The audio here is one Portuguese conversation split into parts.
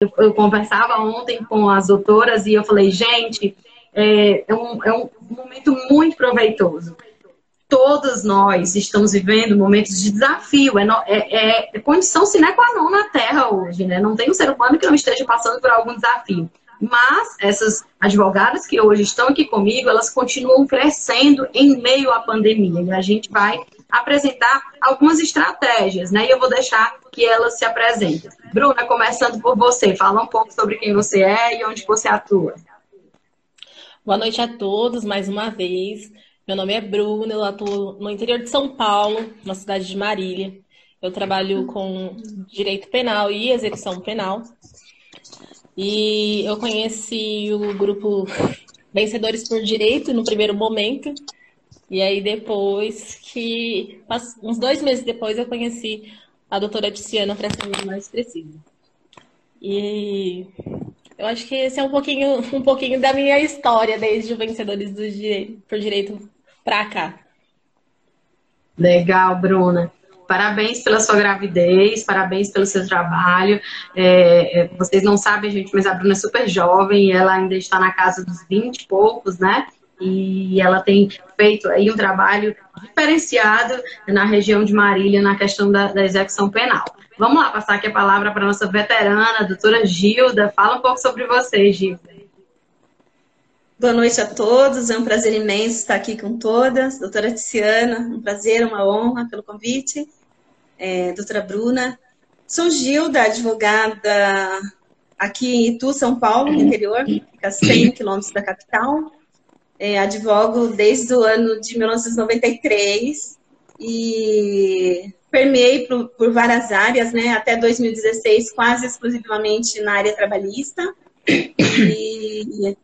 eu, eu conversava ontem com as doutoras e eu falei, gente, é, é, um, é um momento muito proveitoso todos nós estamos vivendo momentos de desafio, é, é, é condição sine qua non na Terra hoje, né? Não tem um ser humano que não esteja passando por algum desafio. Mas essas advogadas que hoje estão aqui comigo, elas continuam crescendo em meio à pandemia. E a gente vai apresentar algumas estratégias, né? E eu vou deixar que elas se apresentem. Bruna, começando por você, fala um pouco sobre quem você é e onde você atua. Boa noite a todos, mais uma vez. Meu nome é Bruna, eu atuo no interior de São Paulo, na cidade de Marília. Eu trabalho com direito penal e execução penal. E eu conheci o grupo Vencedores por Direito no primeiro momento. E aí depois que, uns dois meses depois, eu conheci a doutora Tiziana para ser mais precisa. E eu acho que esse é um pouquinho, um pouquinho da minha história desde o Vencedores do Direito, por Direito para cá. Legal, Bruna. Parabéns pela sua gravidez, parabéns pelo seu trabalho. É, é vocês não sabem, gente, mas a Bruna é super jovem, ela ainda está na casa dos 20 e poucos, né? E ela tem feito aí um trabalho diferenciado na região de Marília na questão da, da execução penal. Vamos lá, passar aqui a palavra para a nossa veterana, a doutora Gilda. Fala um pouco sobre você, Gilda. Boa noite a todos, é um prazer imenso estar aqui com todas. Doutora Tiziana, um prazer, uma honra pelo convite. É, doutora Bruna, sou Gilda, advogada aqui em Itu, São Paulo, no interior, fica a 100 quilômetros da capital. É, advogo desde o ano de 1993 e permeei por, por várias áreas, né, até 2016, quase exclusivamente na área trabalhista. E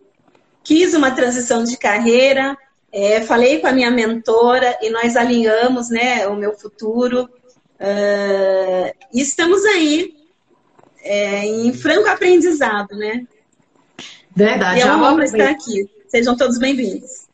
quis uma transição de carreira, é, falei com a minha mentora e nós alinhamos né, o meu futuro. Uh, e estamos aí é, em franco aprendizado, né? Verdade. E é uma honra estar aqui. Sejam todos bem-vindos.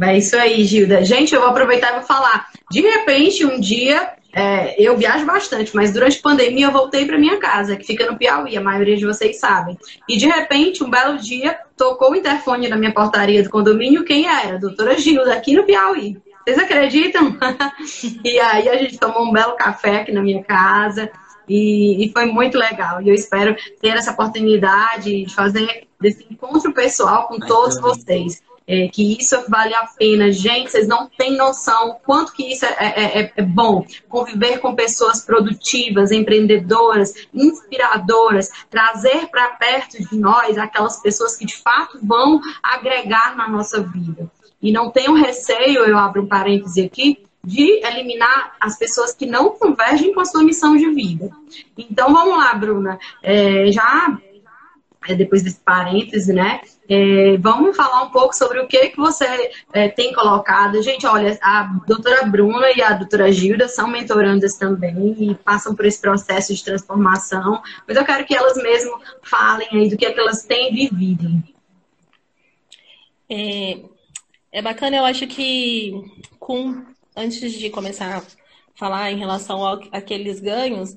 É isso aí, Gilda. Gente, eu vou aproveitar e vou falar. De repente, um dia é, eu viajo bastante, mas durante a pandemia eu voltei para minha casa, que fica no Piauí, a maioria de vocês sabem. E de repente, um belo dia, tocou o interfone na minha portaria do condomínio. Quem era? doutora Gilda, aqui no Piauí. Vocês acreditam? e aí a gente tomou um belo café aqui na minha casa. E, e, foi muito legal. E eu espero ter essa oportunidade de fazer desse encontro pessoal com todos vocês é, que isso vale a pena. Gente, vocês não têm noção quanto que isso é, é, é, é bom. Conviver com pessoas produtivas, empreendedoras, inspiradoras, trazer para perto de nós aquelas pessoas que de fato vão agregar na nossa vida. E não tenham receio, eu abro um parêntese aqui, de eliminar as pessoas que não convergem com a sua missão de vida. Então vamos lá, Bruna. É, já é, depois desse parêntese, né? É, vamos falar um pouco sobre o que, que você é, tem colocado. Gente, olha, a doutora Bruna e a doutora Gilda são mentorandas também e passam por esse processo de transformação, mas eu quero que elas mesmo falem aí do que, é que elas têm vivido. É, é bacana, eu acho que com, antes de começar a falar em relação àqueles ganhos,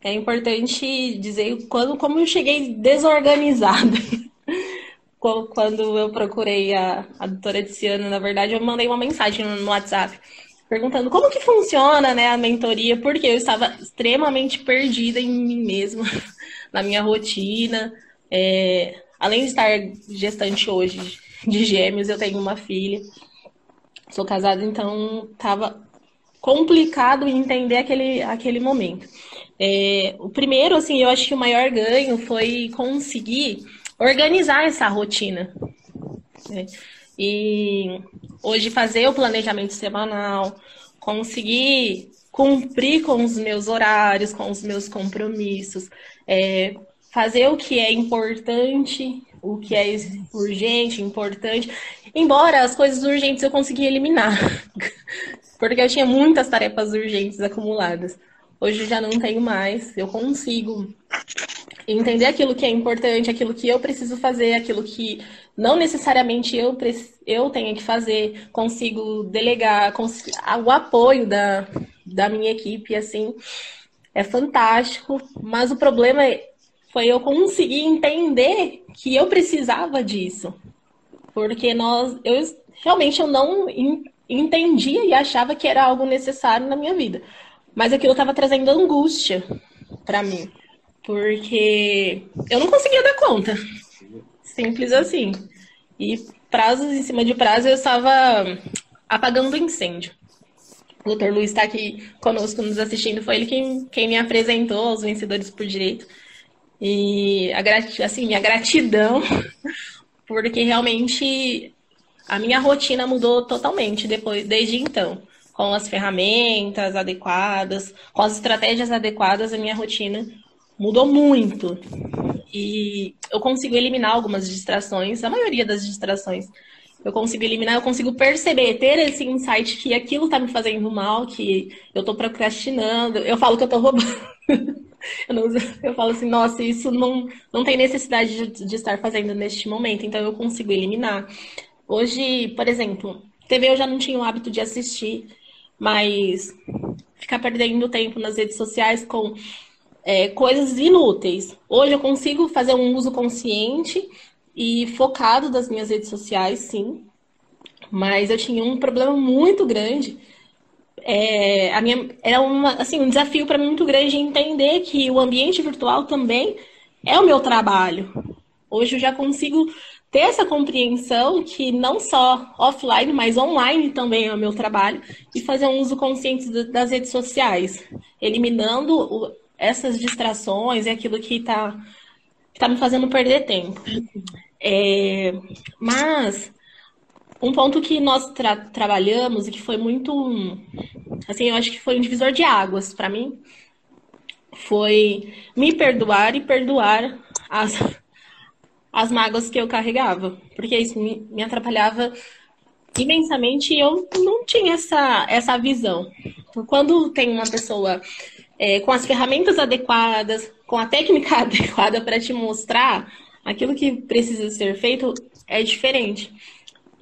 é importante dizer quando, como eu cheguei desorganizada. quando eu procurei a, a doutora Tiziana, na verdade, eu mandei uma mensagem no WhatsApp perguntando como que funciona né, a mentoria, porque eu estava extremamente perdida em mim mesma, na minha rotina. É, além de estar gestante hoje de gêmeos, eu tenho uma filha. Sou casada, então estava complicado entender aquele, aquele momento. É, o primeiro, assim, eu acho que o maior ganho foi conseguir organizar essa rotina. Né? E hoje fazer o planejamento semanal, conseguir cumprir com os meus horários, com os meus compromissos, é, fazer o que é importante, o que é urgente, importante. Embora as coisas urgentes eu consegui eliminar, porque eu tinha muitas tarefas urgentes acumuladas. Hoje já não tenho mais, eu consigo entender aquilo que é importante, aquilo que eu preciso fazer, aquilo que não necessariamente eu, eu tenho que fazer, consigo delegar, consigo, o apoio da, da minha equipe, assim, é fantástico, mas o problema é, foi eu conseguir entender que eu precisava disso. Porque nós, eu realmente eu não entendia e achava que era algo necessário na minha vida. Mas aquilo estava trazendo angústia para mim. Porque eu não conseguia dar conta. Simples assim. E prazos em cima de prazo eu estava apagando incêndio. O doutor Luiz está aqui conosco nos assistindo. Foi ele quem, quem me apresentou aos vencedores por direito. E a, assim, minha gratidão, porque realmente a minha rotina mudou totalmente depois, desde então. Com as ferramentas adequadas, com as estratégias adequadas, a minha rotina mudou muito. E eu consigo eliminar algumas distrações, a maioria das distrações. Eu consigo eliminar, eu consigo perceber, ter esse insight que aquilo tá me fazendo mal, que eu tô procrastinando. Eu falo que eu tô roubando. eu, não, eu falo assim, nossa, isso não, não tem necessidade de, de estar fazendo neste momento, então eu consigo eliminar. Hoje, por exemplo, TV eu já não tinha o hábito de assistir, mas ficar perdendo tempo nas redes sociais com é, coisas inúteis. Hoje eu consigo fazer um uso consciente e focado das minhas redes sociais, sim. Mas eu tinha um problema muito grande. É, a minha, era uma, assim, um desafio para mim muito grande entender que o ambiente virtual também é o meu trabalho. Hoje eu já consigo ter essa compreensão que não só offline, mas online também é o meu trabalho e fazer um uso consciente das redes sociais, eliminando essas distrações e aquilo que está tá me fazendo perder tempo. É, mas um ponto que nós tra trabalhamos e que foi muito, assim, eu acho que foi um divisor de águas para mim, foi me perdoar e perdoar as, as mágoas que eu carregava, porque isso me, me atrapalhava imensamente e eu não tinha essa, essa visão. Quando tem uma pessoa é, com as ferramentas adequadas, com a técnica adequada para te mostrar aquilo que precisa ser feito, é diferente.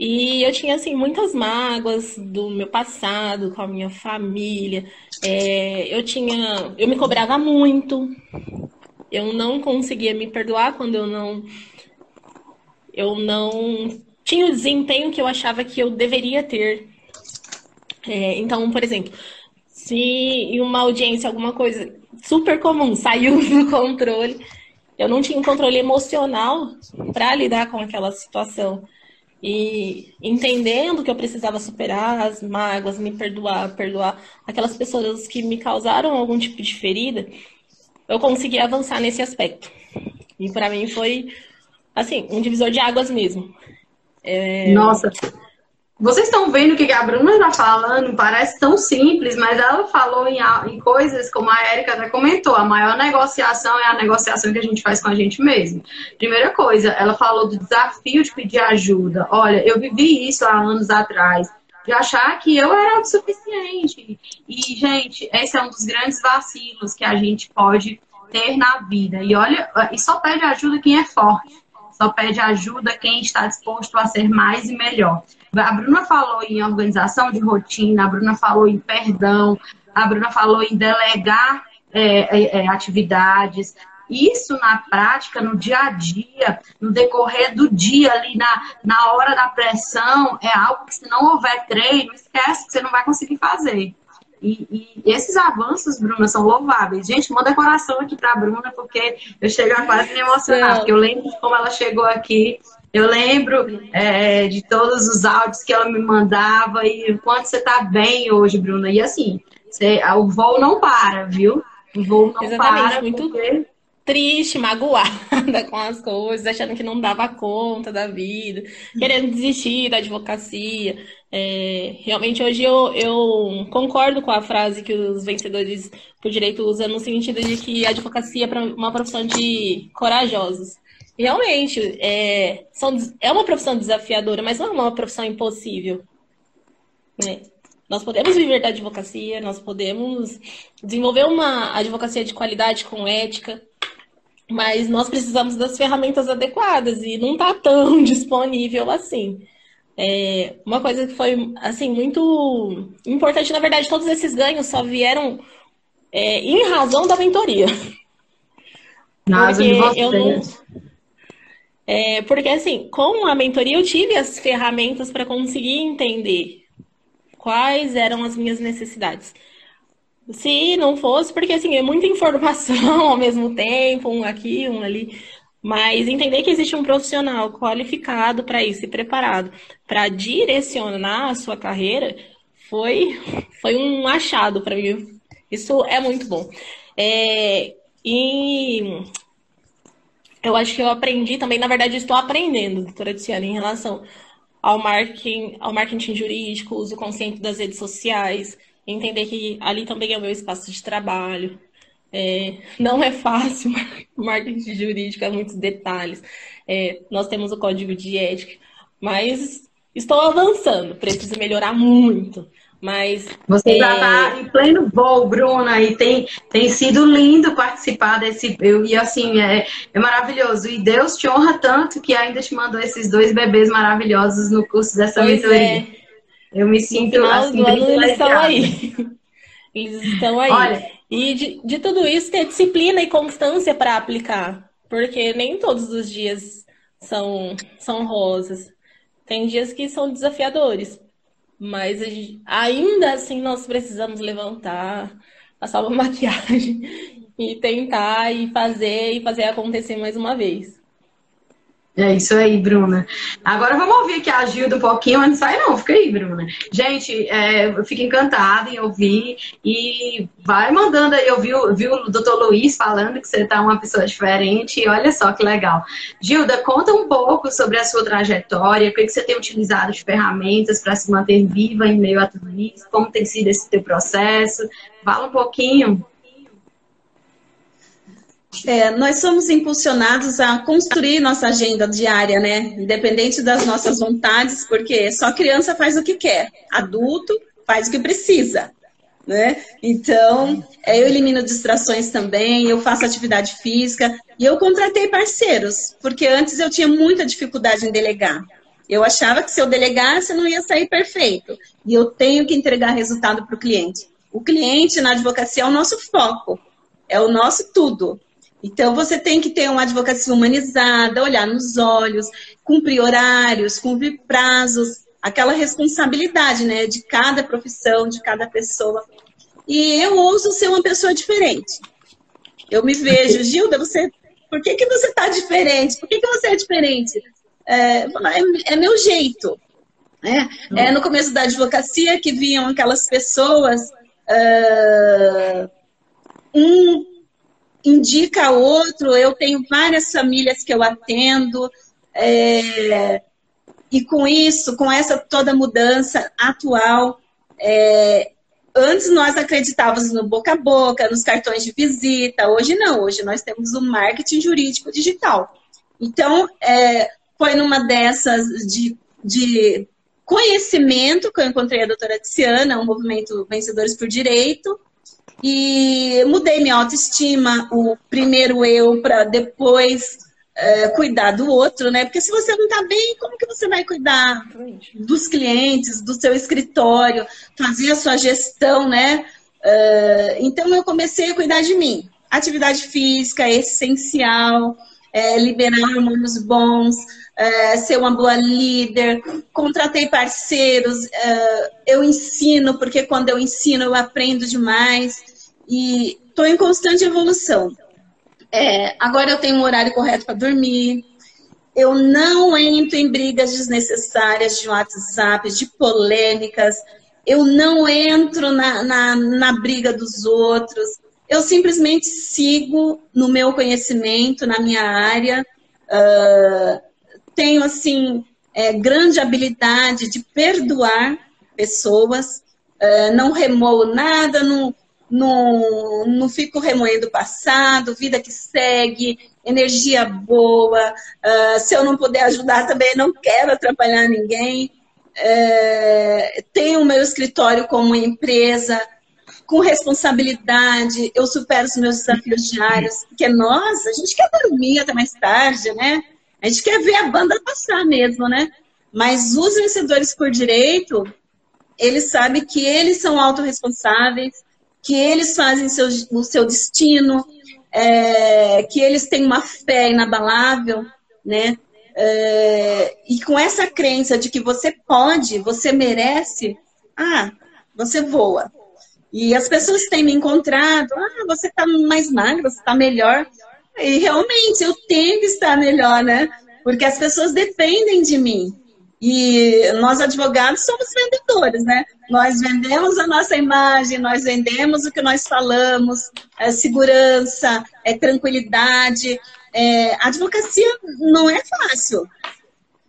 E eu tinha, assim, muitas mágoas do meu passado, com a minha família. É, eu tinha. Eu me cobrava muito. Eu não conseguia me perdoar quando eu não. Eu não tinha o desempenho que eu achava que eu deveria ter. É, então, por exemplo, se em uma audiência alguma coisa super comum saiu do controle, eu não tinha um controle emocional para lidar com aquela situação. E entendendo que eu precisava superar as mágoas, me perdoar, perdoar aquelas pessoas que me causaram algum tipo de ferida, eu consegui avançar nesse aspecto. E para mim foi, assim, um divisor de águas mesmo. É... Nossa, vocês estão vendo que a Bruna está falando? Parece tão simples, mas ela falou em, em coisas como a Erika já comentou. A maior negociação é a negociação que a gente faz com a gente mesmo. Primeira coisa, ela falou do desafio de pedir ajuda. Olha, eu vivi isso há anos atrás de achar que eu era o suficiente. E, gente, esse é um dos grandes vacilos que a gente pode ter na vida. E olha, e só pede ajuda quem é forte. Só pede ajuda quem está disposto a ser mais e melhor. A Bruna falou em organização de rotina, a Bruna falou em perdão, a Bruna falou em delegar é, é, é, atividades. Isso na prática, no dia a dia, no decorrer do dia, ali na, na hora da pressão, é algo que se não houver treino, esquece que você não vai conseguir fazer. E, e, esses avanços, Bruna, são louváveis. Gente, manda coração aqui para a Bruna, porque eu chego a quase me emocionar, porque eu lembro como ela chegou aqui eu lembro é, de todos os áudios que ela me mandava e o quanto você está bem hoje, Bruna. E assim, você, o voo não para, viu? O voo não Exatamente, para. Muito porque... triste, magoada com as coisas, achando que não dava conta da vida, querendo desistir da advocacia. É, realmente, hoje eu, eu concordo com a frase que os vencedores por direito usam, no sentido de que a advocacia é uma profissão de corajosos realmente, é, são, é uma profissão desafiadora, mas não é uma profissão impossível. Né? Nós podemos viver da advocacia, nós podemos desenvolver uma advocacia de qualidade com ética, mas nós precisamos das ferramentas adequadas e não está tão disponível assim. É, uma coisa que foi assim muito importante, na verdade, todos esses ganhos só vieram é, em razão da mentoria. Porque eu não. É, porque assim, com a mentoria eu tive as ferramentas para conseguir entender quais eram as minhas necessidades. Se não fosse, porque assim, é muita informação ao mesmo tempo, um aqui, um ali. Mas entender que existe um profissional qualificado para isso e preparado para direcionar a sua carreira foi, foi um achado para mim. Isso é muito bom. É, e eu acho que eu aprendi também, na verdade, estou aprendendo, doutora Tiziana, em relação ao marketing, ao marketing jurídico, uso consciente das redes sociais, entender que ali também é o meu espaço de trabalho. É, não é fácil, marketing jurídico, é muitos detalhes. É, nós temos o código de ética, mas estou avançando, preciso melhorar muito. Mas. Você é... já está em pleno voo, Bruna, e tem, tem sido lindo participar desse. Eu, e assim, é, é maravilhoso. E Deus te honra tanto que ainda te mandou esses dois bebês maravilhosos no curso dessa pois mentoria. É. Eu me sinto no final assim, do ano eles estão aí. Eles estão aí. Olha, e de, de tudo isso, ter disciplina e constância para aplicar. Porque nem todos os dias são, são rosas. Tem dias que são desafiadores. Mas gente, ainda assim nós precisamos levantar, passar uma maquiagem e tentar e fazer e fazer acontecer mais uma vez. É isso aí, Bruna. Agora vamos ouvir aqui a Gilda um pouquinho, antes sai não, fica aí, Bruna. Gente, é, eu fico encantada em ouvir e vai mandando aí, eu vi, vi o doutor Luiz falando que você tá uma pessoa diferente e olha só que legal. Gilda, conta um pouco sobre a sua trajetória, o que, que você tem utilizado de ferramentas para se manter viva em meio a tudo isso, como tem sido esse teu processo, fala um pouquinho. É, nós somos impulsionados a construir nossa agenda diária, né? Independente das nossas vontades, porque só criança faz o que quer, adulto faz o que precisa, né? Então, é, eu elimino distrações também, eu faço atividade física e eu contratei parceiros, porque antes eu tinha muita dificuldade em delegar. Eu achava que se eu delegasse não ia sair perfeito. E eu tenho que entregar resultado para o cliente. O cliente na advocacia é o nosso foco, é o nosso tudo. Então, você tem que ter uma advocacia humanizada, olhar nos olhos, cumprir horários, cumprir prazos, aquela responsabilidade né, de cada profissão, de cada pessoa. E eu ouso ser uma pessoa diferente. Eu me vejo, Gilda, você, por que, que você está diferente? Por que, que você é diferente? É, é, é meu jeito. Né? É, no começo da advocacia que vinham aquelas pessoas, uh, um indica outro. Eu tenho várias famílias que eu atendo. É, e com isso, com essa toda mudança atual, é, antes nós acreditávamos no boca a boca, nos cartões de visita, hoje não, hoje nós temos o marketing jurídico digital. Então, é, foi numa dessas de, de conhecimento que eu encontrei a doutora Tiziana, o movimento Vencedores por Direito, e mudei minha autoestima, o primeiro eu, para depois é, cuidar do outro, né? Porque se você não está bem, como que você vai cuidar dos clientes, do seu escritório, fazer a sua gestão, né? Uh, então eu comecei a cuidar de mim. Atividade física é essencial, é, liberar hormônios bons, é, ser uma boa líder, contratei parceiros, é, eu ensino, porque quando eu ensino eu aprendo demais e estou em constante evolução. É, agora eu tenho um horário correto para dormir. Eu não entro em brigas desnecessárias de WhatsApp, de polêmicas. Eu não entro na, na, na briga dos outros. Eu simplesmente sigo no meu conhecimento, na minha área. Uh, tenho, assim, é, grande habilidade de perdoar pessoas. Uh, não remoo nada, não, não, não fico remoendo o passado, vida que segue, energia boa. Uh, se eu não puder ajudar também, não quero atrapalhar ninguém. Uh, tenho o meu escritório como empresa, com responsabilidade, eu supero os meus desafios diários, porque nós, a gente quer dormir até mais tarde, né? A gente quer ver a banda passar mesmo, né? Mas os vencedores por direito, eles sabem que eles são autorresponsáveis, que eles fazem seu, o seu destino, é, que eles têm uma fé inabalável, né? É, e com essa crença de que você pode, você merece, ah, você voa. E as pessoas têm me encontrado, ah, você está mais magra, você está melhor. E realmente eu tenho que estar melhor, né? Porque as pessoas dependem de mim. E nós advogados somos vendedores, né? Nós vendemos a nossa imagem, nós vendemos o que nós falamos, é segurança, é tranquilidade. É, a advocacia não é fácil.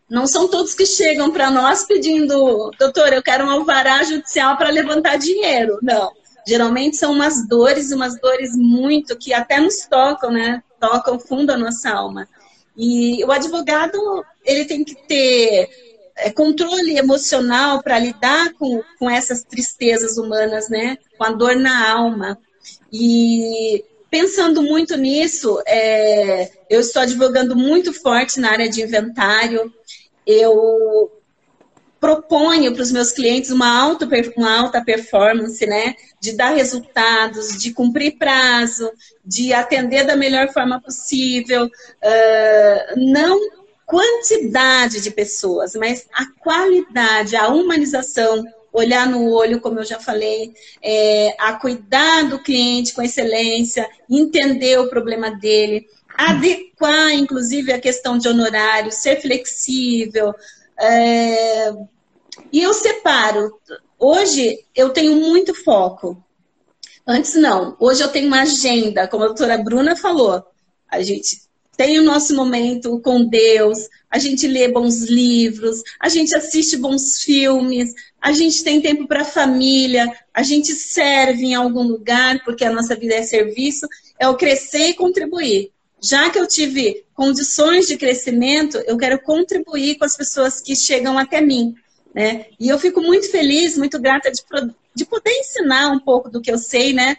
Não são todos que chegam para nós pedindo, doutor, eu quero um alvará judicial para levantar dinheiro. Não. Geralmente são umas dores, umas dores muito que até nos tocam, né? Tocam fundo a nossa alma. E o advogado, ele tem que ter é, controle emocional para lidar com, com essas tristezas humanas, né? Com a dor na alma. E pensando muito nisso, é, eu estou advogando muito forte na área de inventário. Eu proponho para os meus clientes uma alta, uma alta performance, né? De dar resultados, de cumprir prazo, de atender da melhor forma possível. Uh, não quantidade de pessoas, mas a qualidade, a humanização, olhar no olho, como eu já falei, é, a cuidar do cliente com excelência, entender o problema dele, adequar, inclusive, a questão de honorário, ser flexível. É, e eu separo. Hoje eu tenho muito foco. Antes não. Hoje eu tenho uma agenda, como a doutora Bruna falou. A gente tem o nosso momento com Deus, a gente lê bons livros, a gente assiste bons filmes, a gente tem tempo para a família, a gente serve em algum lugar, porque a nossa vida é serviço, é o crescer e contribuir. Já que eu tive condições de crescimento, eu quero contribuir com as pessoas que chegam até mim. Né? E eu fico muito feliz, muito grata de, de poder ensinar um pouco do que eu sei, né?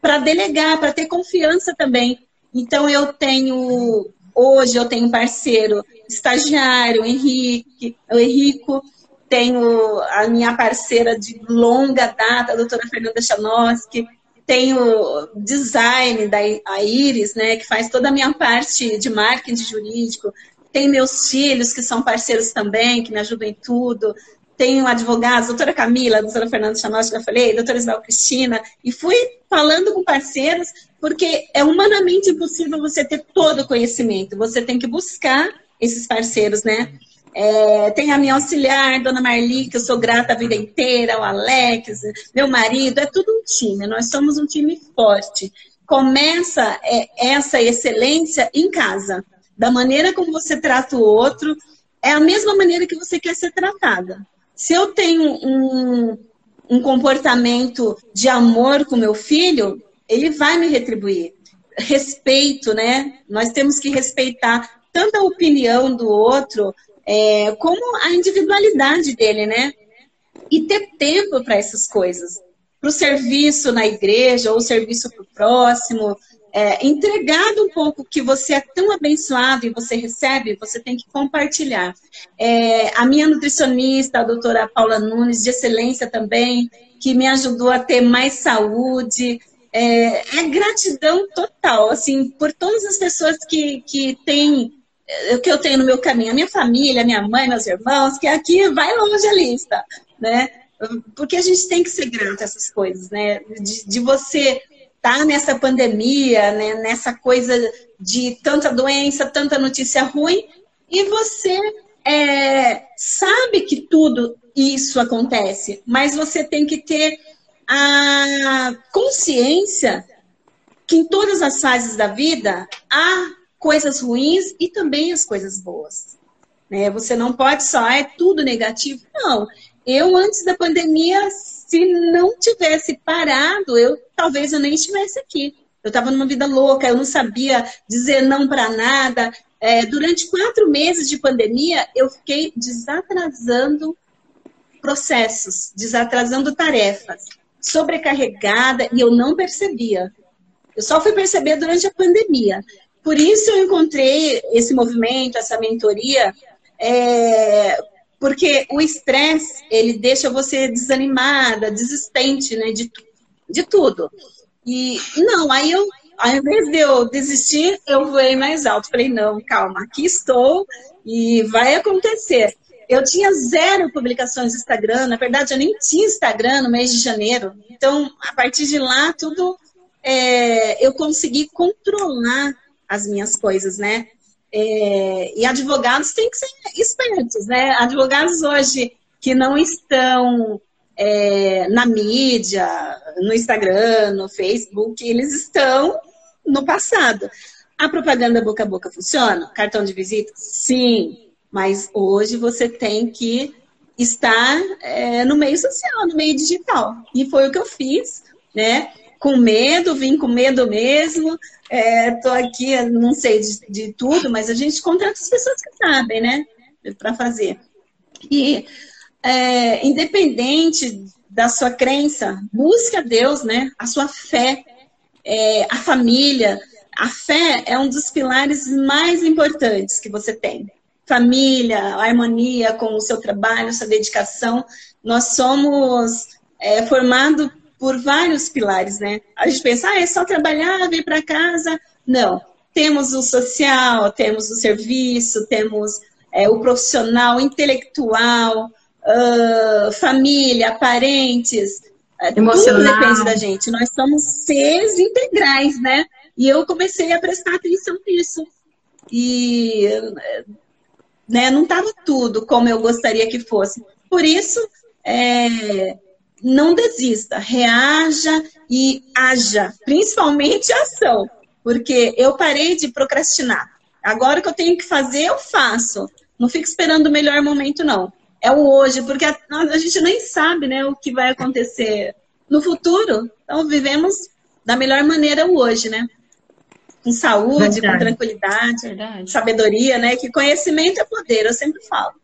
Para delegar, para ter confiança também então eu tenho hoje eu tenho parceiro estagiário, Henrique, o Henrico, tenho a minha parceira de longa data, a doutora Fernanda Chanoski, tenho design da Iris, né, que faz toda a minha parte de marketing jurídico, tem meus filhos que são parceiros também, que me ajudam em tudo, tenho advogados, doutora Camila, doutora Fernanda Chanoski, que eu falei, doutora Isabel Cristina, e fui falando com parceiros porque é humanamente impossível você ter todo o conhecimento. Você tem que buscar esses parceiros, né? É, tem a minha auxiliar, Dona Marli, que eu sou grata a vida inteira, o Alex, meu marido, é tudo um time. Nós somos um time forte. Começa é, essa excelência em casa. Da maneira como você trata o outro, é a mesma maneira que você quer ser tratada. Se eu tenho um, um comportamento de amor com meu filho, ele vai me retribuir. Respeito, né? Nós temos que respeitar tanto a opinião do outro, é, como a individualidade dele, né? E ter tempo para essas coisas. Para o serviço na igreja ou serviço para o próximo, é, entregado um pouco que você é tão abençoado e você recebe, você tem que compartilhar. É, a minha nutricionista, a doutora Paula Nunes, de excelência também, que me ajudou a ter mais saúde, é, é gratidão total, assim, por todas as pessoas que, que têm o que eu tenho no meu caminho, a minha família, minha mãe, meus irmãos, que aqui vai longe a lista, né? Porque a gente tem que ser grato a essas coisas, né? De, de você estar tá nessa pandemia, né? nessa coisa de tanta doença, tanta notícia ruim, e você é, sabe que tudo isso acontece, mas você tem que ter a consciência que em todas as fases da vida há coisas ruins e também as coisas boas. Né? Você não pode só, ah, é tudo negativo. Não. Eu, antes da pandemia, se não tivesse parado, eu talvez eu nem estivesse aqui. Eu estava numa vida louca, eu não sabia dizer não para nada. É, durante quatro meses de pandemia, eu fiquei desatrasando processos, desatrasando tarefas sobrecarregada e eu não percebia. Eu só fui perceber durante a pandemia. Por isso eu encontrei esse movimento, essa mentoria, é, porque o estresse, ele deixa você desanimada, desistente, né, de, de tudo. E não, aí eu ao invés de eu desistir, eu voei mais alto. Falei, não, calma, aqui estou e vai acontecer. Eu tinha zero publicações no Instagram, na verdade eu nem tinha Instagram no mês de janeiro. Então, a partir de lá, tudo é, eu consegui controlar as minhas coisas, né? É, e advogados têm que ser espertos, né? Advogados hoje que não estão é, na mídia, no Instagram, no Facebook, eles estão no passado. A propaganda boca a boca funciona? Cartão de visita? Sim, mas hoje você tem que estar é, no meio social, no meio digital. E foi o que eu fiz, né? Com medo, vim com medo mesmo. Estou é, aqui, não sei de, de, tudo, mas a gente contrata as pessoas que sabem, né? Para fazer. E é, independente da sua crença, busque a Deus, né? A sua fé, é, a família. A fé é um dos pilares mais importantes que você tem. Família, a harmonia com o seu trabalho, sua dedicação. Nós somos é, formados por vários pilares, né? A gente pensa, ah, é só trabalhar, vir para casa. Não. Temos o social, temos o serviço, temos é, o profissional, intelectual, uh, família, parentes, é, Emocional. tudo depende da gente. Nós somos seres integrais, né? E eu comecei a prestar atenção nisso. E né, não estava tudo como eu gostaria que fosse. Por isso, é, não desista, reaja e haja, principalmente ação, porque eu parei de procrastinar. Agora que eu tenho que fazer, eu faço. Não fico esperando o melhor momento, não é o hoje, porque a, a gente nem sabe né, o que vai acontecer no futuro. Então, vivemos da melhor maneira o hoje, né? Com saúde, Verdade. com tranquilidade, Verdade. sabedoria, né? Que conhecimento é poder, eu sempre falo.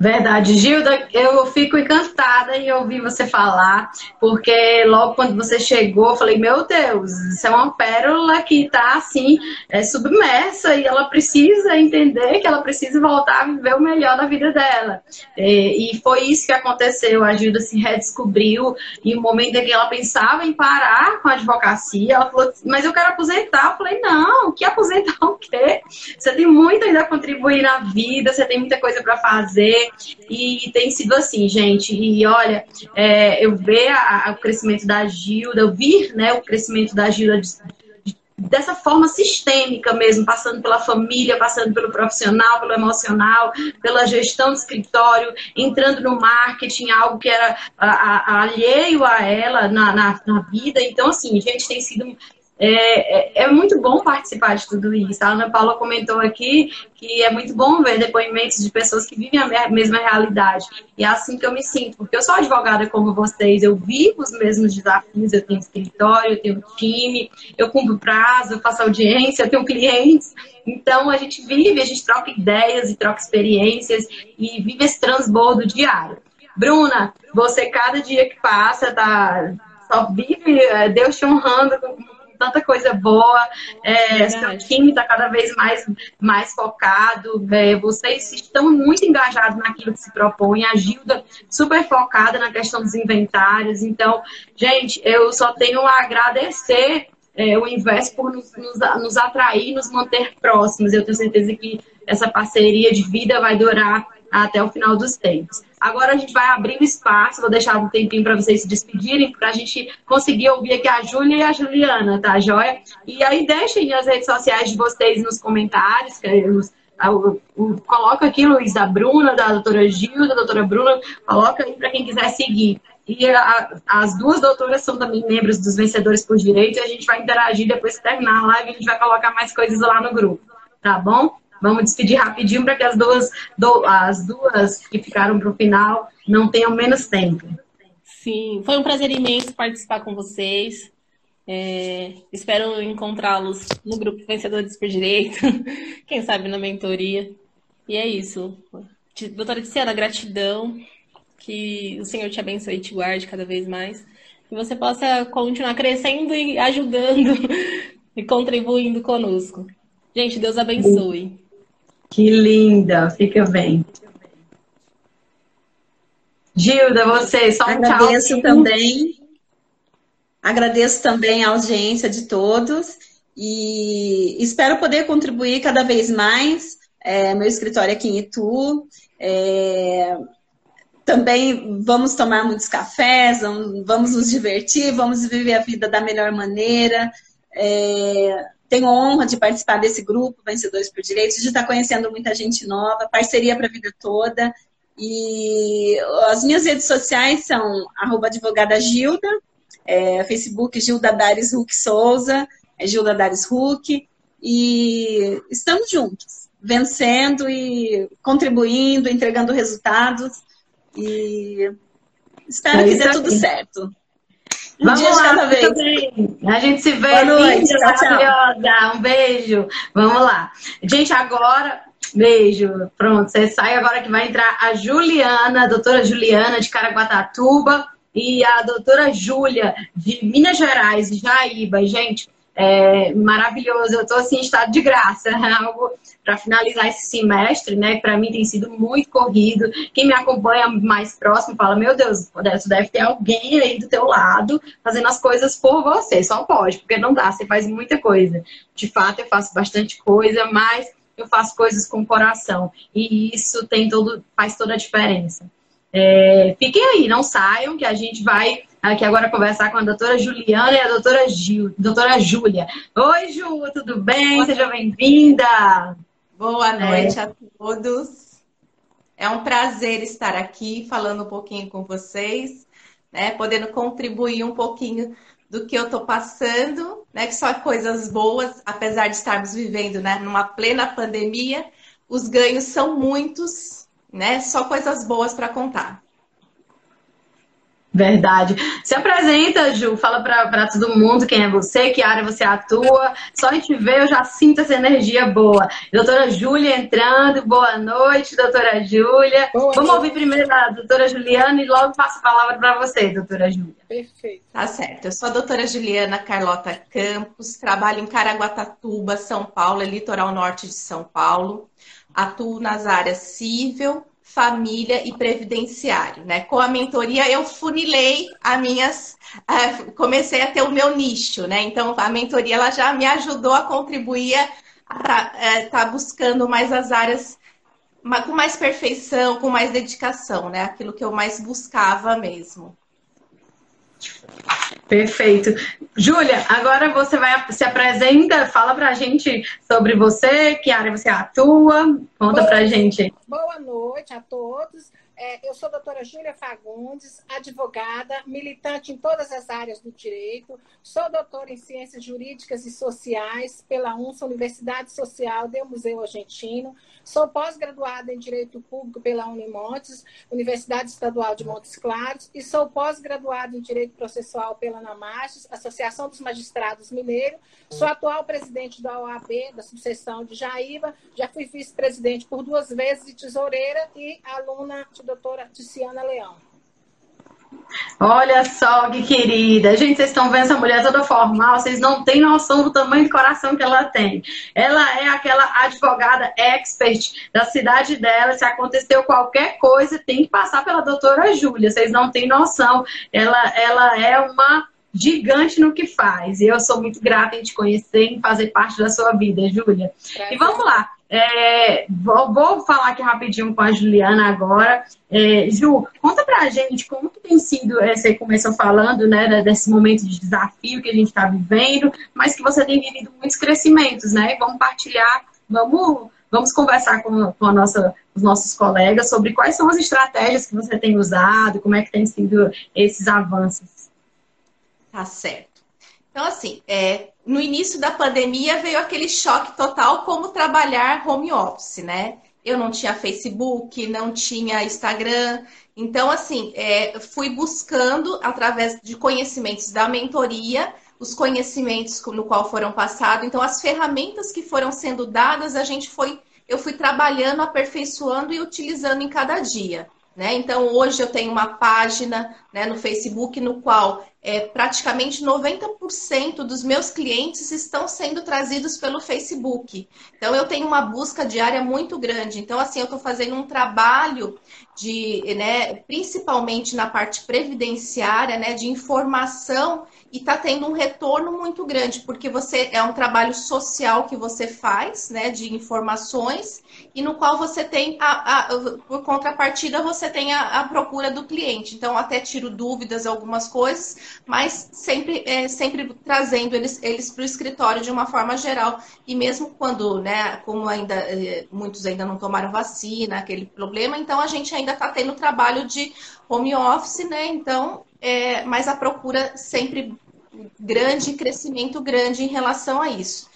Verdade, Gilda, eu fico encantada em ouvir você falar, porque logo quando você chegou, eu falei, meu Deus, isso é uma pérola que está assim, é, submersa e ela precisa entender que ela precisa voltar a viver o melhor da vida dela. E, e foi isso que aconteceu, a Gilda se redescobriu e o momento em que ela pensava em parar com a advocacia, ela falou, mas eu quero aposentar. Eu falei, não, que aposentar o quê? Você tem muito ainda a contribuir na vida, você tem muita coisa para fazer e tem sido assim, gente. E olha, é, eu ver a, a, o crescimento da Gilda, eu vir né, o crescimento da Gilda de, de, dessa forma sistêmica mesmo, passando pela família, passando pelo profissional, pelo emocional, pela gestão do escritório, entrando no marketing, algo que era a, alheio a ela na, na, na vida. Então, assim, gente, tem sido é, é, é, muito bom participar de tudo isso. A Ana Paula comentou aqui que é muito bom ver depoimentos de pessoas que vivem a mesma realidade. E é assim que eu me sinto, porque eu sou advogada como vocês, eu vivo os mesmos desafios, eu tenho escritório, eu tenho time, eu cumpro prazo, eu faço audiência, eu tenho clientes. Então a gente vive, a gente troca ideias e troca experiências e vive esse transbordo diário. Bruna, você cada dia que passa tá só vive é, Deus te honrando com tanta coisa boa, é, seu time está cada vez mais, mais focado, é, vocês estão muito engajados naquilo que se propõe, a Gilda super focada na questão dos inventários, então, gente, eu só tenho a agradecer é, o Invest por nos, nos, nos atrair, nos manter próximos, eu tenho certeza que essa parceria de vida vai durar até o final dos tempos. Agora a gente vai abrir o espaço, vou deixar um tempinho para vocês se despedirem, para a gente conseguir ouvir aqui a Júlia e a Juliana, tá, joia? E aí deixem as redes sociais de vocês nos comentários, que os, o, o, coloca aqui, Luiz, da Bruna, da doutora Gil, da doutora Bruna, coloca aí para quem quiser seguir. E a, as duas doutoras são também membros dos Vencedores por Direito, e a gente vai interagir depois que terminar a live, a gente vai colocar mais coisas lá no grupo, tá bom? Vamos despedir rapidinho para que as duas, do, as duas que ficaram para o final não tenham menos tempo. Sim, foi um prazer imenso participar com vocês. É, espero encontrá-los no grupo Vencedores por Direito, quem sabe na mentoria. E é isso. Doutora Tiziana, gratidão. Que o Senhor te abençoe e te guarde cada vez mais. Que você possa continuar crescendo e ajudando e contribuindo conosco. Gente, Deus abençoe. Que linda, fica bem. Gilda, você, só um Agradeço tchau. também. Agradeço também a audiência de todos e espero poder contribuir cada vez mais. É, meu escritório aqui em Itu. É, também vamos tomar muitos cafés, vamos nos divertir, vamos viver a vida da melhor maneira. É, tenho honra de participar desse grupo, Vencedores por Direitos, de estar conhecendo muita gente nova, parceria para a vida toda. E as minhas redes sociais são arroba advogada Gilda, é, Facebook Gilda Dares Huck Souza, é Gilda Dares Huck, e estamos juntos, vencendo e contribuindo, entregando resultados, e espero é que dê tudo certo. Um Vamos dia lá, de cada vez. Bem. A gente se vê. Tchau, tchau. Um beijo. Vamos lá. Gente, agora Beijo. Pronto, você sai agora que vai entrar a Juliana, a doutora Juliana de Caraguatatuba e a doutora Júlia de Minas Gerais, Jaíba. Gente, é maravilhoso. Eu estou assim em estado de graça, algo para finalizar esse semestre, né? Para mim tem sido muito corrido. Quem me acompanha mais próximo fala: Meu Deus, você deve ter alguém aí do teu lado fazendo as coisas por você. Só pode, porque não dá. Você faz muita coisa. De fato, eu faço bastante coisa, mas eu faço coisas com coração. E isso tem todo, faz toda a diferença. É, fiquem aí, não saiam, que a gente vai aqui agora conversar com a doutora Juliana e a doutora, Gil, doutora Júlia. Oi, Ju, tudo bem? Boa Seja bem-vinda. Boa noite é. a todos. É um prazer estar aqui falando um pouquinho com vocês, né, podendo contribuir um pouquinho do que eu estou passando, né? Que só coisas boas, apesar de estarmos vivendo, né, numa plena pandemia, os ganhos são muitos, né? Só coisas boas para contar. Verdade. Se apresenta, Ju, fala para todo mundo quem é você, que área você atua. Só a gente vê, eu já sinto essa energia boa. Doutora Júlia entrando, boa noite, doutora Júlia. Vamos noite. ouvir primeiro a doutora Juliana e logo passo a palavra para você, doutora Júlia. Perfeito. Tá certo. Eu sou a doutora Juliana Carlota Campos, trabalho em Caraguatatuba, São Paulo, é litoral norte de São Paulo. Atuo nas áreas civil, família e previdenciário, né? Com a mentoria eu funilei as minhas, uh, comecei a ter o meu nicho, né? Então a mentoria ela já me ajudou a contribuir a estar é, tá buscando mais as áreas com mais perfeição, com mais dedicação, né? Aquilo que eu mais buscava mesmo. Perfeito. Júlia, agora você vai se apresenta, fala pra gente sobre você, que área você atua, conta Boa, pra gente. Boa noite a todos. É, eu sou a doutora Júlia Fagundes, advogada, militante em todas as áreas do direito. Sou doutora em Ciências Jurídicas e Sociais pela UNSA, Universidade Social do Museu Argentino. Sou pós-graduada em Direito Público pela Unimontes, Universidade Estadual de Montes Claros. E sou pós-graduada em Direito Processual pela NAMAGES, Associação dos Magistrados Mineiro. Sou atual presidente da OAB, da subseção de Jaíba. Já fui vice-presidente por duas vezes e tesoureira e aluna doutora Tiziana Leão. Olha só que querida. Gente, vocês estão vendo essa mulher toda formal, vocês não têm noção do tamanho do coração que ela tem. Ela é aquela advogada expert da cidade dela. Se aconteceu qualquer coisa, tem que passar pela doutora Júlia. Vocês não têm noção. Ela, ela é uma gigante no que faz. E eu sou muito grata em te conhecer, em fazer parte da sua vida, Júlia. E vamos lá. É, vou, vou, falar aqui rapidinho com a Juliana agora. É, Ju, conta pra gente como que tem sido, é, você começou falando, né, desse momento de desafio que a gente está vivendo, mas que você tem vivido muitos crescimentos, né? Vamos partilhar, vamos, vamos conversar com, com a nossa, os nossos colegas sobre quais são as estratégias que você tem usado, como é que tem sido esses avanços. Tá certo. Então, assim, é, no início da pandemia veio aquele choque total como trabalhar home office, né? Eu não tinha Facebook, não tinha Instagram. Então, assim, é, fui buscando, através de conhecimentos da mentoria, os conhecimentos no qual foram passados. Então, as ferramentas que foram sendo dadas, a gente foi, eu fui trabalhando, aperfeiçoando e utilizando em cada dia. Né? Então, hoje eu tenho uma página né, no Facebook no qual é, praticamente 90% dos meus clientes estão sendo trazidos pelo Facebook. Então, eu tenho uma busca diária muito grande. Então, assim, eu estou fazendo um trabalho de, né, principalmente na parte previdenciária, né, de informação e está tendo um retorno muito grande, porque você é um trabalho social que você faz, né, de informações, e no qual você tem, a, a por contrapartida, você tem a, a, procura do cliente. Então, até tiro dúvidas, algumas coisas, mas sempre, é, sempre trazendo eles, eles para o escritório de uma forma geral. E mesmo quando, né, como ainda é, muitos ainda não tomaram vacina, aquele problema, então a gente ainda está tendo trabalho de home office, né? Então, é, mas a procura sempre grande, crescimento grande em relação a isso.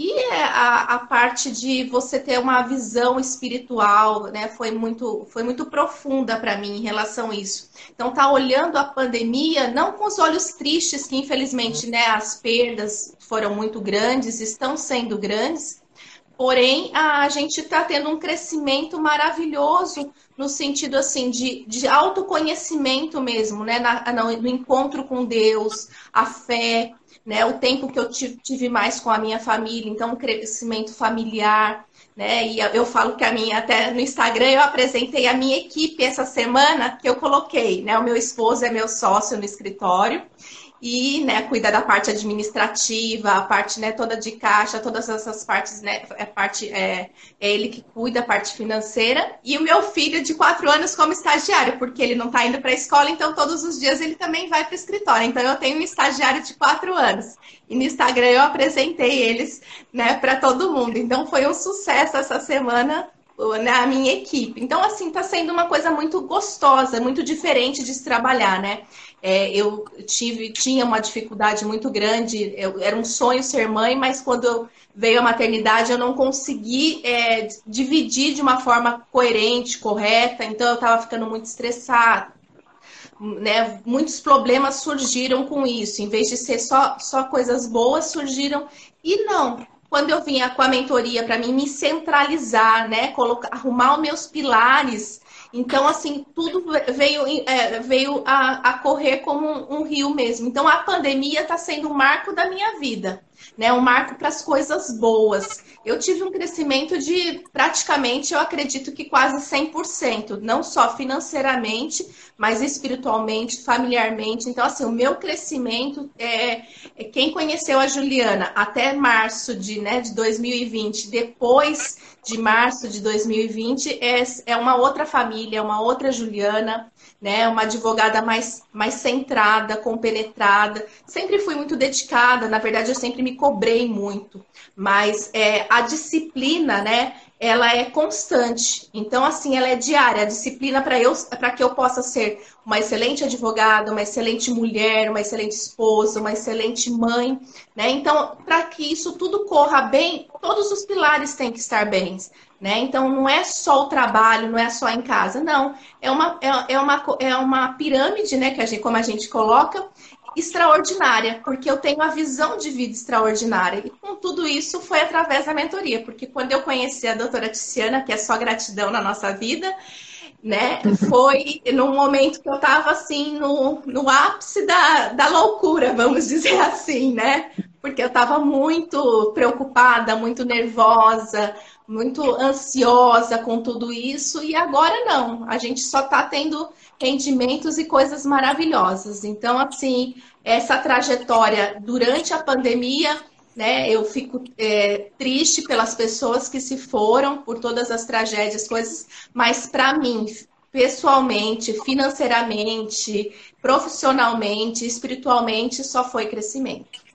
E é, a, a, parte de você ter uma visão espiritual, né, foi muito, foi muito profunda para mim em relação a isso. Então, tá olhando a pandemia não com os olhos tristes, que infelizmente, né, as perdas foram muito grandes, estão sendo grandes, Porém, a gente está tendo um crescimento maravilhoso no sentido assim de, de autoconhecimento mesmo, né? Na, no encontro com Deus, a fé, né? O tempo que eu tive mais com a minha família, então o crescimento familiar, né? E eu falo que a minha até no Instagram eu apresentei a minha equipe essa semana que eu coloquei, né? O meu esposo é meu sócio no escritório e né, cuida da parte administrativa, a parte né, toda de caixa, todas essas partes, né, é parte é, é ele que cuida a parte financeira, e o meu filho de quatro anos como estagiário, porque ele não está indo para a escola, então todos os dias ele também vai para o escritório. Então eu tenho um estagiário de quatro anos. E no Instagram eu apresentei eles né, para todo mundo. Então foi um sucesso essa semana na né, minha equipe. Então, assim, está sendo uma coisa muito gostosa, muito diferente de se trabalhar, né? É, eu tive, tinha uma dificuldade muito grande, eu, era um sonho ser mãe, mas quando veio a maternidade eu não consegui é, dividir de uma forma coerente, correta, então eu estava ficando muito estressada. Né? Muitos problemas surgiram com isso, em vez de ser só, só coisas boas, surgiram. E não, quando eu vinha com a mentoria para mim me centralizar, né, colocar, arrumar os meus pilares então, assim, tudo veio, é, veio a, a, correr como um, um, rio mesmo. Então, a pandemia está sendo um marco da minha vida, né? Um marco para as coisas boas. Eu tive um crescimento de praticamente, eu acredito que quase 100%, não só financeiramente, mas espiritualmente, familiarmente. Então, assim, o meu crescimento é, é quem conheceu a Juliana até março de, né, de 2020, depois de março de 2020 é, é uma outra família, é uma outra Juliana, né? Uma advogada mais, mais centrada, compenetrada. Sempre fui muito dedicada, na verdade, eu sempre me cobrei muito. Mas é, a disciplina, né? ela é constante. Então, assim, ela é diária. A disciplina para eu, para que eu possa ser uma excelente advogada, uma excelente mulher, uma excelente esposa, uma excelente mãe, né? Então, para que isso tudo corra bem, todos os pilares têm que estar bens, né? Então, não é só o trabalho, não é só em casa, não. É uma, é, é uma, é uma pirâmide, né? Que a gente, como a gente coloca, extraordinária, porque eu tenho a visão de vida extraordinária. E com tudo isso foi através da mentoria, porque quando eu conheci a doutora Tiziana, que é só gratidão na nossa vida, né? Foi num momento que eu estava assim no, no ápice da, da loucura, vamos dizer assim, né? Porque eu estava muito preocupada, muito nervosa, muito ansiosa com tudo isso, e agora não, a gente só está tendo rendimentos e coisas maravilhosas. Então, assim, essa trajetória durante a pandemia, né, eu fico é, triste pelas pessoas que se foram, por todas as tragédias, coisas, mas para mim, pessoalmente, financeiramente, profissionalmente, espiritualmente, só foi crescimento.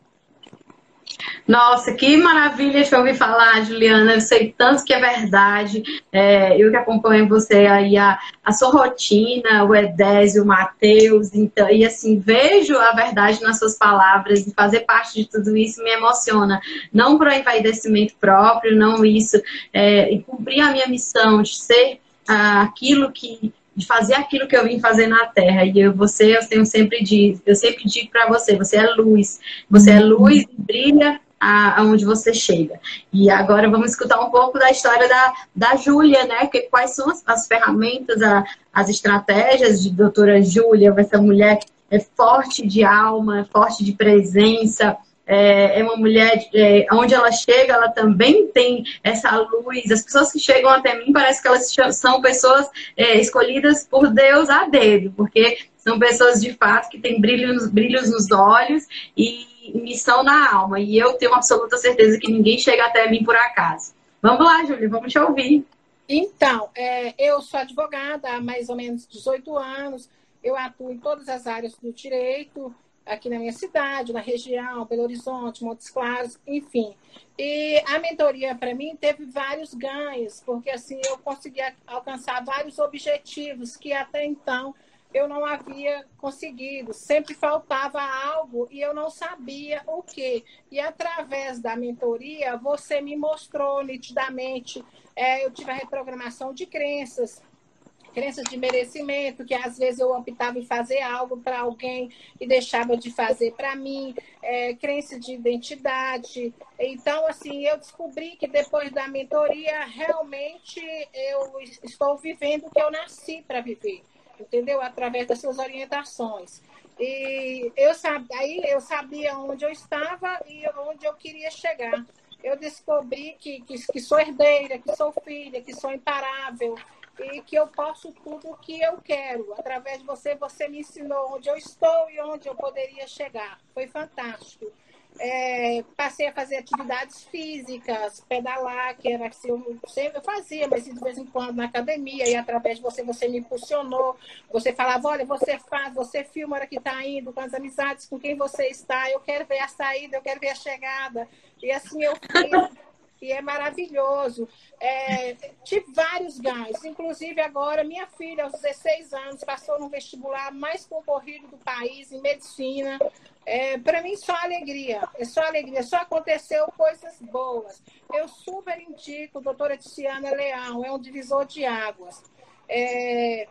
Nossa, que maravilha de ouvir falar, Juliana. Eu sei tanto que é verdade. É, eu que acompanho você aí, a, a sua rotina, o Edésio, o Matheus, então, e assim, vejo a verdade nas suas palavras e fazer parte de tudo isso me emociona. Não para envaidecimento próprio, não isso, é, e cumprir a minha missão de ser ah, aquilo que de fazer aquilo que eu vim fazer na Terra. E eu, você, eu tenho sempre digo, eu sempre digo para você, você é luz, você é luz e brilha aonde você chega. E agora vamos escutar um pouco da história da, da Júlia, né? Que, quais são as, as ferramentas, a, as estratégias de doutora Júlia, essa mulher é forte de alma, forte de presença, é, é uma mulher, é, onde ela chega, ela também tem essa luz. As pessoas que chegam até mim, parece que elas são pessoas é, escolhidas por Deus a dedo, porque são pessoas de fato que têm brilhos, brilhos nos olhos e missão na alma. E eu tenho absoluta certeza que ninguém chega até mim por acaso. Vamos lá, Júlia, vamos te ouvir. Então, é, eu sou advogada há mais ou menos 18 anos. Eu atuo em todas as áreas do direito, aqui na minha cidade, na região, Belo Horizonte, Montes Claros, enfim. E a mentoria, para mim, teve vários ganhos, porque assim eu consegui alcançar vários objetivos que até então eu não havia conseguido. Sempre faltava algo e eu não sabia o que. E através da mentoria, você me mostrou nitidamente. É, eu tive a reprogramação de crenças, crenças de merecimento, que às vezes eu optava em fazer algo para alguém e deixava de fazer para mim, é, crença de identidade. Então, assim, eu descobri que depois da mentoria, realmente eu estou vivendo o que eu nasci para viver, entendeu? Através das suas orientações. E eu sabia, aí eu sabia onde eu estava e onde eu queria chegar. Eu descobri que, que, que sou herdeira, que sou filha, que sou imparável, e que eu posso tudo o que eu quero. Através de você, você me ensinou onde eu estou e onde eu poderia chegar. Foi fantástico. É, passei a fazer atividades físicas, pedalar, que era assim, eu sempre fazia, mas de vez em quando na academia, e através de você, você me impulsionou. Você falava, olha, você faz, você filma a hora que está indo, com as amizades, com quem você está, eu quero ver a saída, eu quero ver a chegada. E assim eu fiz e é maravilhoso. É, tive vários ganhos, inclusive agora minha filha, aos 16 anos, passou no vestibular mais concorrido do país em medicina. É, Para mim, só alegria, é só alegria, só aconteceu coisas boas. Eu super indico a doutora Tiziana Leão, é um divisor de águas. É,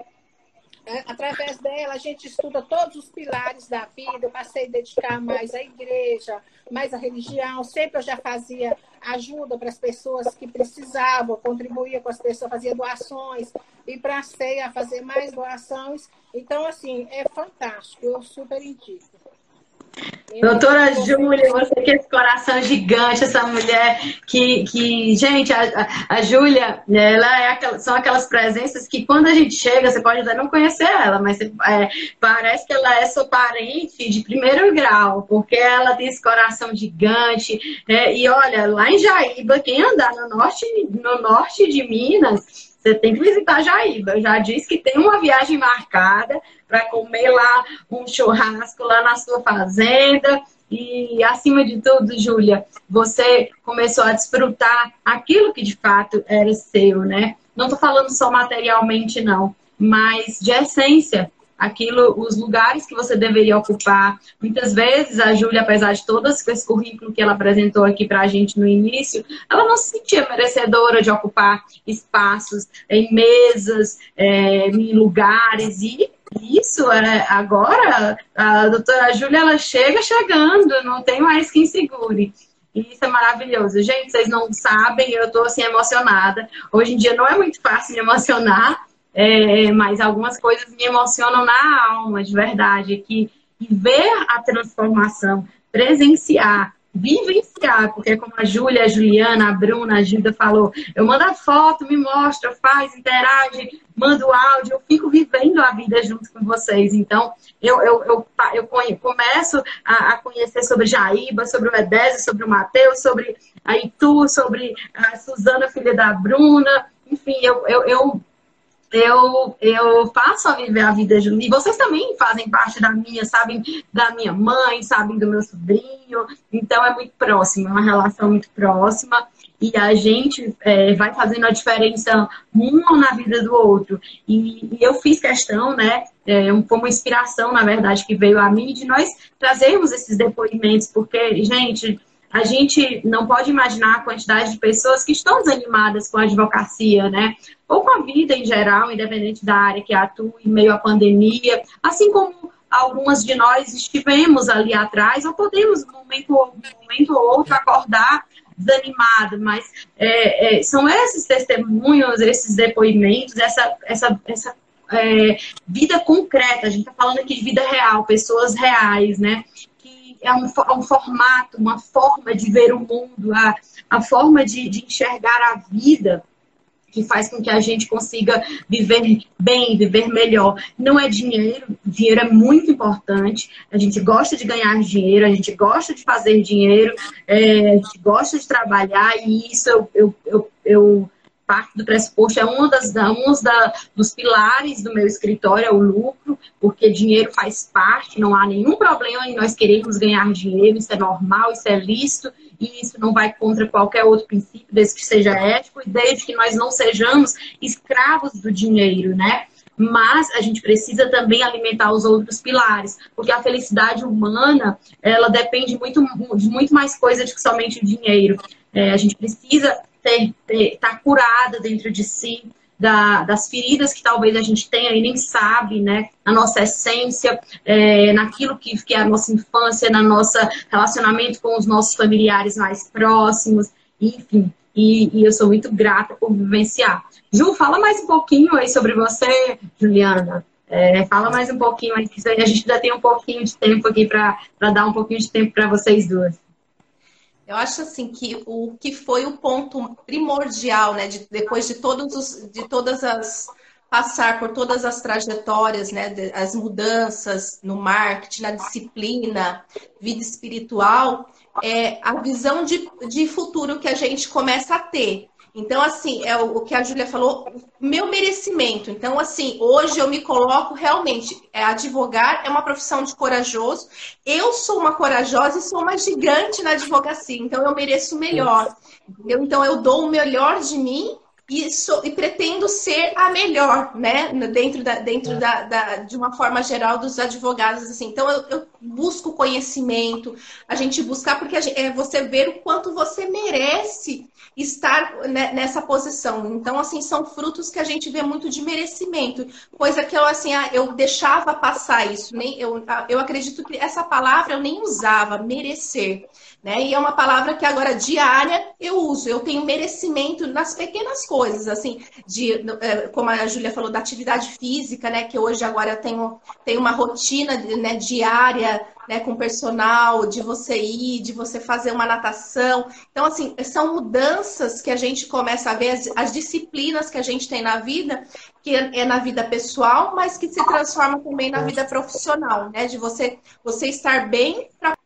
através dela, a gente estuda todos os pilares da vida. Eu passei a dedicar mais à igreja, mais à religião. Sempre eu já fazia ajuda para as pessoas que precisavam, contribuía com as pessoas, fazia doações. E para a ceia, fazer mais doações. Então, assim, é fantástico. Eu super indico. Doutora Júlia, você que é esse coração gigante, essa mulher que, que gente, a, a Júlia, ela é aquela, são aquelas presenças que quando a gente chega, você pode até não conhecer ela, mas é, parece que ela é sua parente de primeiro grau, porque ela tem esse coração gigante. É, e olha, lá em Jaíba, quem andar no norte, no norte de Minas, você tem que visitar Jaíba. Eu já disse que tem uma viagem marcada para comer lá um churrasco lá na sua fazenda. E, acima de tudo, Júlia, você começou a desfrutar aquilo que de fato era seu, né? Não estou falando só materialmente, não, mas de essência aquilo, os lugares que você deveria ocupar. Muitas vezes a Júlia, apesar de todo esse currículo que ela apresentou aqui para a gente no início, ela não se sentia merecedora de ocupar espaços em mesas, é, em lugares e isso, é, agora a doutora Júlia ela chega chegando, não tem mais quem segure. E isso é maravilhoso. Gente, vocês não sabem, eu estou assim emocionada. Hoje em dia não é muito fácil me emocionar, é, mas algumas coisas me emocionam na alma, de verdade, que ver a transformação, presenciar, vivenciar, porque como a Júlia, a Juliana, a Bruna, a Gilda falou, eu mando a foto, me mostra, faz, interage, mando áudio, eu fico vivendo a vida junto com vocês. Então, eu, eu, eu, eu começo a, a, conhecer sobre Jaíba, sobre o Edésio, sobre o Matheus, sobre a Itu, sobre a Suzana, filha da Bruna, enfim, eu, eu, eu eu, eu passo a viver a vida junto. E vocês também fazem parte da minha, sabem da minha mãe, sabem do meu sobrinho. Então é muito próximo, é uma relação muito próxima. E a gente é, vai fazendo a diferença um na vida do outro. E, e eu fiz questão, né, é, como inspiração, na verdade, que veio a mim, de nós trazermos esses depoimentos, porque, gente, a gente não pode imaginar a quantidade de pessoas que estão desanimadas com a advocacia, né? Ou com a vida em geral, independente da área que atua em meio à pandemia, assim como algumas de nós estivemos ali atrás, ou podemos, um momento, um momento ou outro, acordar desanimado, mas é, é, são esses testemunhos, esses depoimentos, essa, essa, essa é, vida concreta, a gente está falando aqui de vida real, pessoas reais, né? é um, um formato, uma forma de ver o mundo, a, a forma de, de enxergar a vida que faz com que a gente consiga viver bem, viver melhor. Não é dinheiro, dinheiro é muito importante. A gente gosta de ganhar dinheiro, a gente gosta de fazer dinheiro, é, a gente gosta de trabalhar, e isso eu, eu, eu, eu parte do pressuposto, é um, das, um da, dos pilares do meu escritório, é o lucro, porque dinheiro faz parte, não há nenhum problema em nós querermos ganhar dinheiro, isso é normal, isso é lícito, e isso não vai contra qualquer outro princípio, desde que seja ético e desde que nós não sejamos escravos do dinheiro, né? Mas a gente precisa também alimentar os outros pilares, porque a felicidade humana, ela depende muito, de muito mais coisa do que somente o dinheiro. É, a gente precisa estar tá curada dentro de si, da, das feridas que talvez a gente tenha e nem sabe, né? Na nossa essência, é, naquilo que, que é a nossa infância, na nossa relacionamento com os nossos familiares mais próximos, enfim. E, e eu sou muito grata por vivenciar. Ju, fala mais um pouquinho aí sobre você, Juliana. É, fala mais um pouquinho aí, que a gente ainda tem um pouquinho de tempo aqui para dar um pouquinho de tempo para vocês duas. Eu acho assim que o que foi o ponto primordial, né, de, depois de todos os, de todas as passar por todas as trajetórias, né, as mudanças no marketing, na disciplina, vida espiritual, é a visão de, de futuro que a gente começa a ter. Então, assim, é o, que a Júlia falou, meu merecimento. Então, assim, hoje eu me coloco realmente, é, advogar é uma profissão de corajoso. Eu sou uma corajosa e sou uma gigante na advocacia, então eu mereço o melhor. Então, eu dou o melhor de mim e, sou, e pretendo ser a melhor, né? Dentro, da, dentro da, da, de uma forma geral dos advogados, assim. Então, eu, eu busco conhecimento, a gente buscar, porque gente, é você ver o quanto você merece estar né, nessa posição. Então, assim, são frutos que a gente vê muito de merecimento, coisa que eu, assim, ah, eu deixava passar isso. Nem, eu, eu acredito que essa palavra eu nem usava, merecer. Né? E é uma palavra que agora diária eu uso. Eu tenho merecimento nas pequenas coisas, assim, de é, como a Júlia falou, da atividade física, né? Que hoje agora eu tenho, tenho uma rotina né, diária né, com personal, de você ir, de você fazer uma natação. Então, assim, são mudanças que a gente começa a ver, as, as disciplinas que a gente tem na vida, que é, é na vida pessoal, mas que se transforma também na vida profissional, né? De você, você estar bem para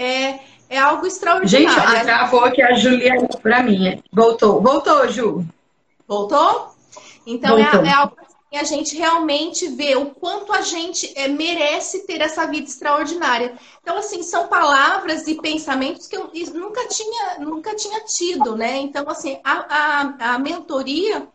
é, é algo extraordinário. Gente, travou aqui a Juliana para mim. Voltou. Voltou, Ju. Voltou? Então é, Voltou. É, é, algo que a gente realmente vê o quanto a gente é, merece ter essa vida extraordinária. Então, assim, são palavras e pensamentos que eu nunca tinha, nunca tinha tido, né? Então, assim, a, a, a mentoria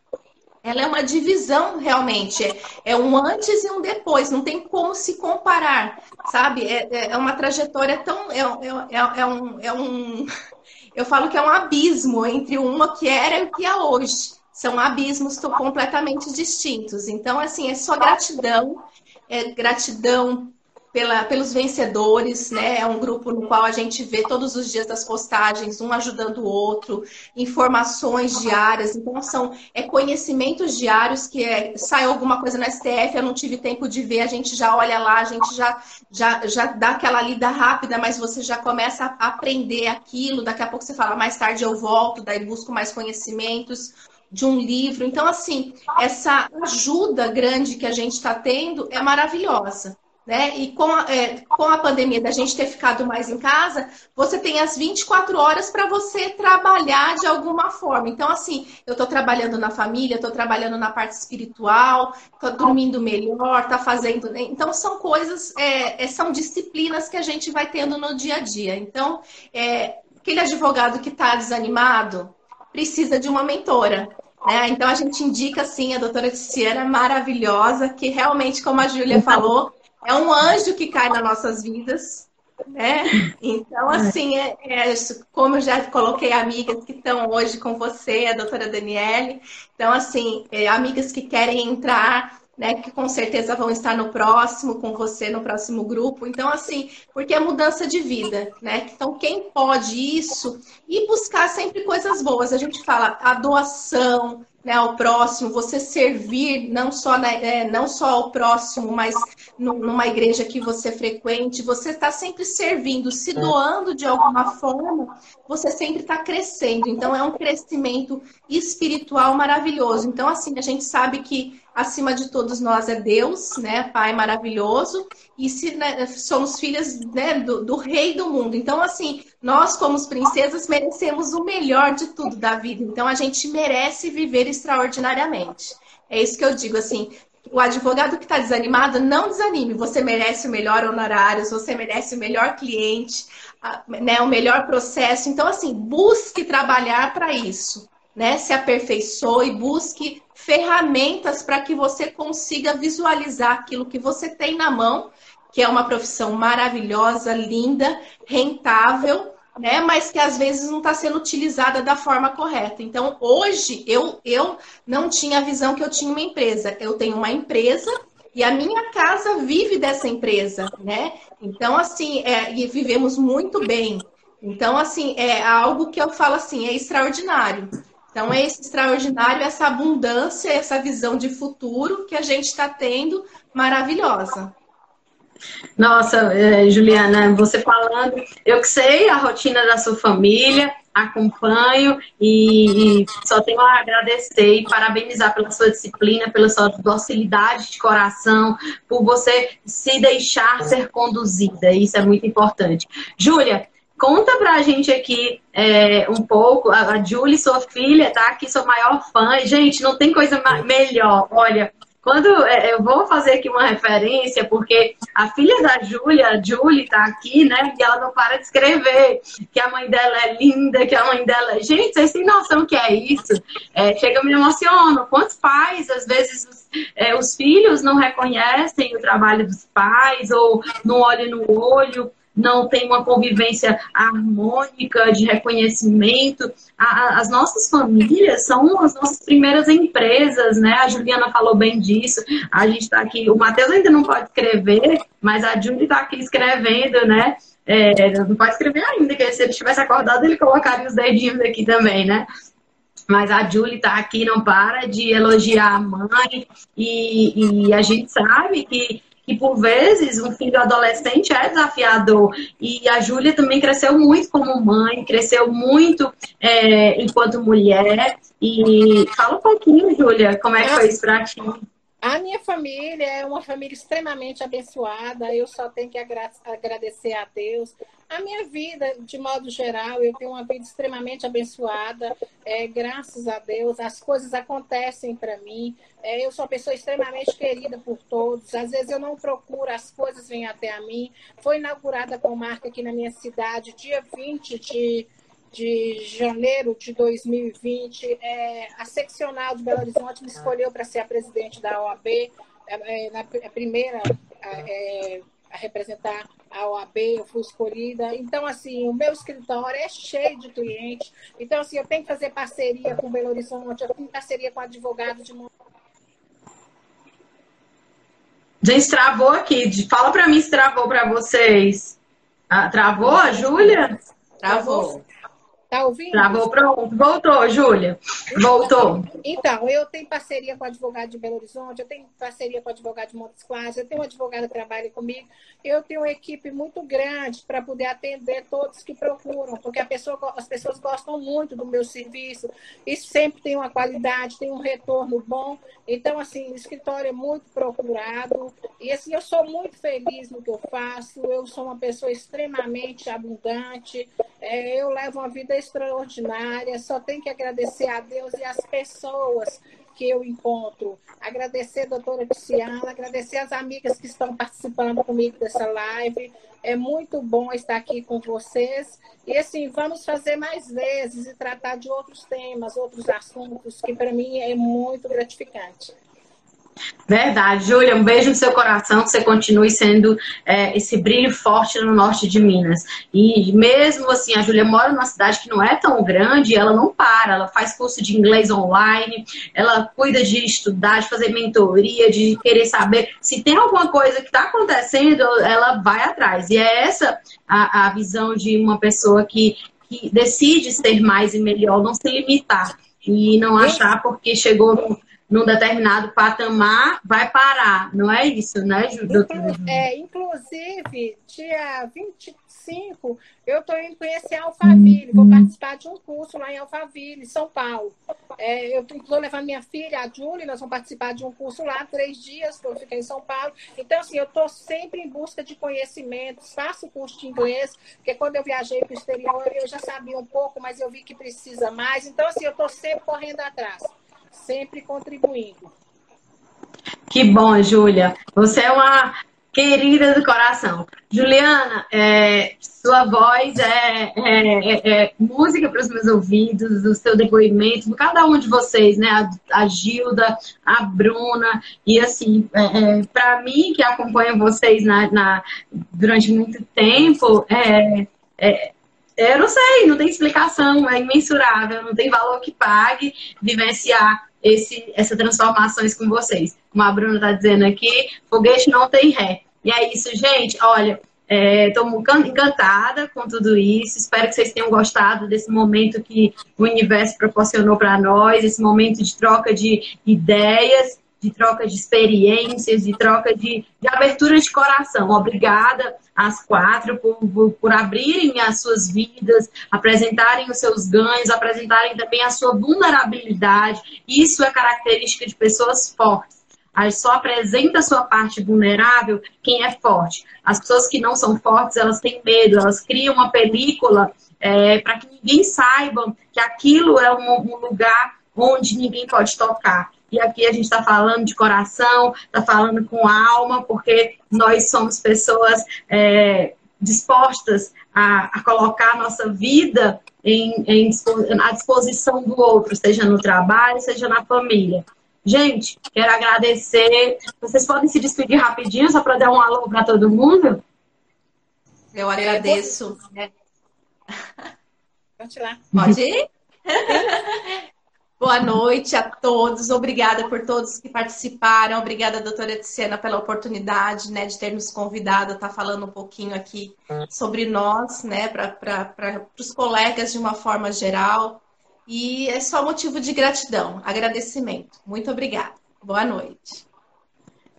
ela é uma divisão realmente, é, é, um antes e um depois, não tem como se comparar, sabe? É, é, é uma trajetória tão. É, é, é, é, um, é um. Eu falo que é um abismo entre uma que era e o que é hoje. São abismos completamente distintos. Então, assim, é só gratidão, é gratidão pela, pelos vencedores, né? É um grupo no qual a gente vê todos os dias das postagens, um ajudando o outro, informações diárias. Então, são é, conhecimentos diários que é, sai alguma coisa no STF, eu não tive tempo de ver, a gente já olha lá, a gente já, já, já dá aquela lida rápida, mas você já começa a aprender aquilo. Daqui a pouco você fala, mais tarde eu volto, daí busco mais conhecimentos de um livro. Então, assim, essa ajuda grande que a gente está tendo é maravilhosa. Né? E com a, é, com a pandemia da gente ter ficado mais em casa, você tem as 24 horas para você trabalhar de alguma forma. Então, assim, eu estou trabalhando na família, estou trabalhando na parte espiritual, estou dormindo melhor, está fazendo. Né? Então, são coisas, é, é, são disciplinas que a gente vai tendo no dia a dia. Então, é, aquele advogado que está desanimado precisa de uma mentora. Né? Então, a gente indica, assim, a doutora Tiziana maravilhosa, que realmente, como a Júlia falou, é um anjo que cai nas nossas vidas, né? Então, assim, é, é, como eu já coloquei amigas que estão hoje com você, a doutora Daniele. Então, assim, é, amigas que querem entrar né, que com certeza vão estar no próximo, com você no próximo grupo. Então, assim, porque é mudança de vida, né? Então, quem pode isso e buscar sempre coisas boas. A gente fala a doação, né, ao próximo, você servir não só, na, é, não só ao próximo, mas numa igreja que você frequente, você está sempre servindo, se doando de alguma forma, você sempre está crescendo. Então, é um crescimento espiritual maravilhoso. Então, assim, a gente sabe que acima de todos nós é Deus, né? Pai maravilhoso, e se, né, somos filhas né, do, do, rei do mundo. Então, assim, nós, como princesas, merecemos o melhor de tudo da vida. Então, a gente merece viver extraordinariamente. É isso que eu digo, assim. O advogado que está desanimado, não desanime. Você merece o melhor honorários, você merece o melhor cliente, né, o melhor processo. Então, assim, busque trabalhar para isso né? Se aperfeiçoe, busque ferramentas para que você consiga visualizar aquilo que você tem na mão, que é uma profissão maravilhosa, linda, rentável, né? Mas que às vezes não está sendo utilizada da forma correta. Então, hoje eu, eu não tinha a visão que eu tinha uma empresa. Eu tenho uma empresa e a minha casa vive dessa empresa, né? Então, assim, é, e vivemos muito bem. Então, assim, é algo que eu falo assim, é extraordinário. Então, é esse extraordinário, essa abundância, essa visão de futuro que a gente está tendo maravilhosa. Nossa, é, Juliana, você falando, eu que sei a rotina da sua família, acompanho e, e, só tenho a agradecer e parabenizar pela sua disciplina, pela sua docilidade de coração, por você se deixar ser conduzida. Isso é muito importante. Júlia, Conta pra gente aqui é, um pouco. A, Julie, sua filha, tá aqui, sua maior fã. Gente, não tem coisa melhor. Olha, quando é, eu vou fazer aqui uma referência, porque a filha da Júlia, a Julie, tá aqui, né? E ela não para de escrever que a mãe dela é linda, que a mãe dela é. Gente, vocês têm noção que é isso? É, chega, me emociona. Quantos pais, às vezes, é, os filhos não reconhecem o trabalho dos pais, ou não olham no olho não tem uma convivência harmônica de reconhecimento. A, as nossas famílias são as nossas primeiras empresas, né? A Juliana falou bem disso. A gente está aqui, o Matheus ainda não pode escrever, mas a Julie está aqui escrevendo, né? É, não pode escrever ainda, que se ele tivesse acordado, ele colocaria os dedinhos aqui também, né? Mas a Julie está aqui, não para de elogiar a mãe, e, e a gente sabe que que por vezes um filho adolescente é desafiador. E a Júlia também cresceu muito como mãe, cresceu muito é, enquanto mulher. E fala um pouquinho, Júlia, como é que foi isso para ti? A minha família é uma família extremamente abençoada. Eu só tenho que agradecer a Deus. A minha vida, de modo geral, eu tenho uma vida extremamente abençoada. É, graças a Deus, as coisas acontecem para mim. É, eu sou uma pessoa extremamente querida por todos. Às vezes eu não procuro, as coisas vêm até a mim. Foi inaugurada com marca aqui na minha cidade, dia 20 de de janeiro de 2020, é, a seccional de Belo Horizonte me escolheu para ser a presidente da OAB, é, é, na, a primeira é, a, representar a OAB, eu fui escolhida. Então, assim, o meu escritório é cheio de clientes. Então, assim, eu tenho que fazer parceria com Belo Horizonte, eu tenho parceria com advogado de Gente, travou aqui. Fala para mim se travou para vocês. Ah, travou a Júlia? Travou. Tá ouvindo? Travou, pronto. Voltou, Júlia. Voltou. Então, eu tenho parceria com o advogado de Belo Horizonte, eu tenho parceria com advogado de Montes Claros, eu tenho um advogado que trabalha comigo. Eu tenho uma equipe muito grande para poder atender todos que procuram, porque pessoa, as pessoas gostam muito do meu serviço e sempre tem uma qualidade, tem um retorno bom. Então, assim, o escritório é muito procurado e, assim, eu sou muito feliz no que eu faço. Eu sou uma pessoa extremamente abundante. É, eu levo uma vida extraordinária. Só tenho que agradecer a Deus e as pessoas que eu encontro. Agradecer a doutora Tiziana, agradecer as amigas que estão participando comigo dessa live. É muito bom estar aqui com vocês. E assim, vamos fazer mais vezes e tratar de outros temas, outros assuntos, que para mim é muito gratificante. Verdade, Júlia, um beijo no seu coração, que você continue sendo é, esse brilho forte no norte de Minas. E mesmo assim, a Júlia mora numa cidade que não é tão grande, ela não para, ela faz curso de inglês online, ela cuida de estudar, de fazer mentoria, de querer saber se tem alguma coisa que está acontecendo, ela vai atrás. E é essa a, a visão de uma pessoa que, que decide ser mais e melhor, não se limitar e não achar porque chegou num determinado patamar, vai parar. Não é isso, né, doutora? É, inclusive, dia 25, eu estou indo conhecer Alphaville. Vou participar de um curso lá em Alphaville, São Paulo. É, eu estou levando minha filha, a Julie, nós vamos participar de um curso lá, três dias, que eu fiquei em São Paulo. Então, assim, eu estou sempre em busca de conhecimentos, faço curso de inglês, porque quando eu viajei para o exterior, eu já sabia um pouco, mas eu vi que precisa mais. Então, assim, eu estou sempre correndo atrás sempre contribuindo. Que bom, Júlia. Você é uma querida do coração. Juliana, é, sua voz é, é, é, é música para os meus ouvidos, o seu depoimento, cada um de vocês, né? A, a Gilda, a Bruna, e assim, é, é, para mim, que acompanho vocês na, na durante muito tempo, é, eu não sei, não tem explicação, é imensurável, não tem valor que pague vivenciar esse, essas transformações com vocês. Como a Bruna está dizendo aqui, foguete não tem ré. E é isso, gente. Olha, estou é, encantada com tudo isso. Espero que vocês tenham gostado desse momento que o universo proporcionou para nós, esse momento de troca de ideias de troca de experiências, de troca de, de abertura de coração. Obrigada às quatro por, por, por, abrirem as suas vidas, apresentarem os seus ganhos, apresentarem também a sua vulnerabilidade. Isso é característica de pessoas fortes. Só apresenta a sua parte vulnerável quem é forte. As pessoas que não são fortes, elas têm medo, elas criam uma película é, para que ninguém saiba que aquilo é um, um lugar onde ninguém pode tocar. E aqui a gente está falando de coração, está falando com alma, porque nós somos pessoas é, dispostas a, a, colocar a nossa vida em, em, à disposição do outro, seja no trabalho, seja na família. Gente, quero agradecer. Vocês podem se despedir rapidinho, só para dar um alô para todo mundo? Eu agradeço. Pode ir lá. Pode ir? Boa noite a todos. Obrigada por todos que participaram. Obrigada, doutora Tiziana, pela oportunidade né, de ter nos convidado a estar falando um pouquinho aqui sobre nós, né, para os colegas de uma forma geral. E é só motivo de gratidão, agradecimento. Muito obrigada. Boa noite.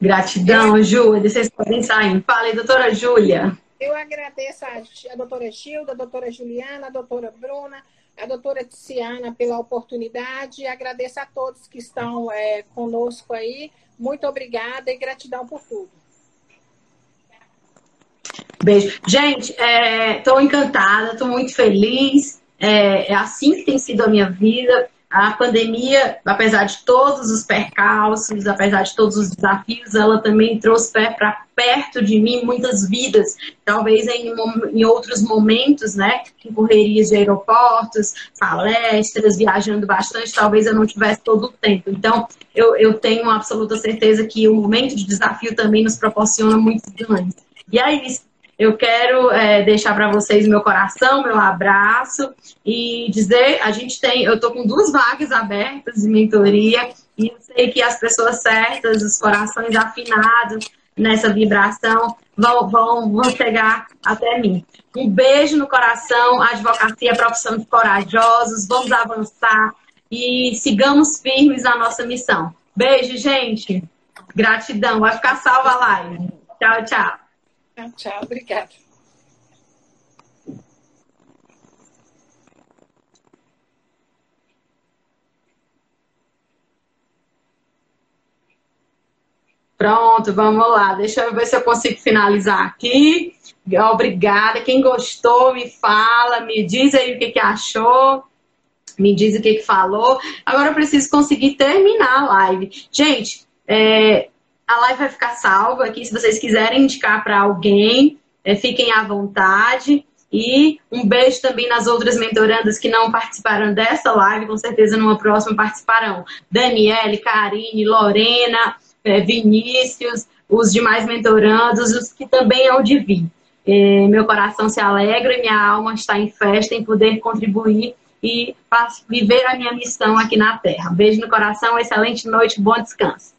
Gratidão, Júlia. Vocês podem sair. Fala aí, doutora Júlia. Eu agradeço a, a doutora Gilda, a doutora Juliana, a doutora Bruna a doutora Tiziana pela oportunidade e agradeço a todos que estão é, conosco aí. Muito obrigada e gratidão por tudo. Beijo. Gente, estou é, encantada, estou muito feliz. É, é assim que tem sido a minha vida a pandemia, apesar de todos os percalços, apesar de todos os desafios, ela também trouxe para perto de mim muitas vidas, talvez em, em outros momentos, né, em correrias de aeroportos, palestras, viajando bastante, talvez eu não tivesse todo o tempo. Então, eu, eu tenho absoluta certeza que o momento de desafio também nos proporciona muitos ganhos. E isso. Eu quero é, deixar para vocês meu coração, meu abraço e dizer, a gente tem, eu estou com duas vagas abertas de mentoria e eu sei que as pessoas certas, os corações afinados nessa vibração vão, vão, vão chegar até mim. Um beijo no coração, advocacia profissão de corajosos, vamos avançar e sigamos firmes na nossa missão. Beijo, gente. Gratidão. Vai ficar salva a live. Tchau, tchau. Tchau. Obrigada. Pronto, vamos lá. Deixa eu ver se eu consigo finalizar aqui. Obrigada. Quem gostou, me fala, me diz aí o que, que achou. Me diz o que, que falou. Agora eu preciso conseguir terminar a live. Gente, é, a live vai ficar salva aqui. Se vocês quiserem indicar para alguém, é, fiquem à vontade. E um beijo também nas outras mentorandas que não participaram dessa live, com certeza numa próxima participarão. Daniele, Karine, Lorena, é, Vinícius, os demais mentorandos, os que também hão de vir. É, meu coração se alegra e minha alma está em festa em poder contribuir e viver a minha missão aqui na Terra. Beijo no coração, excelente noite, bom descanso.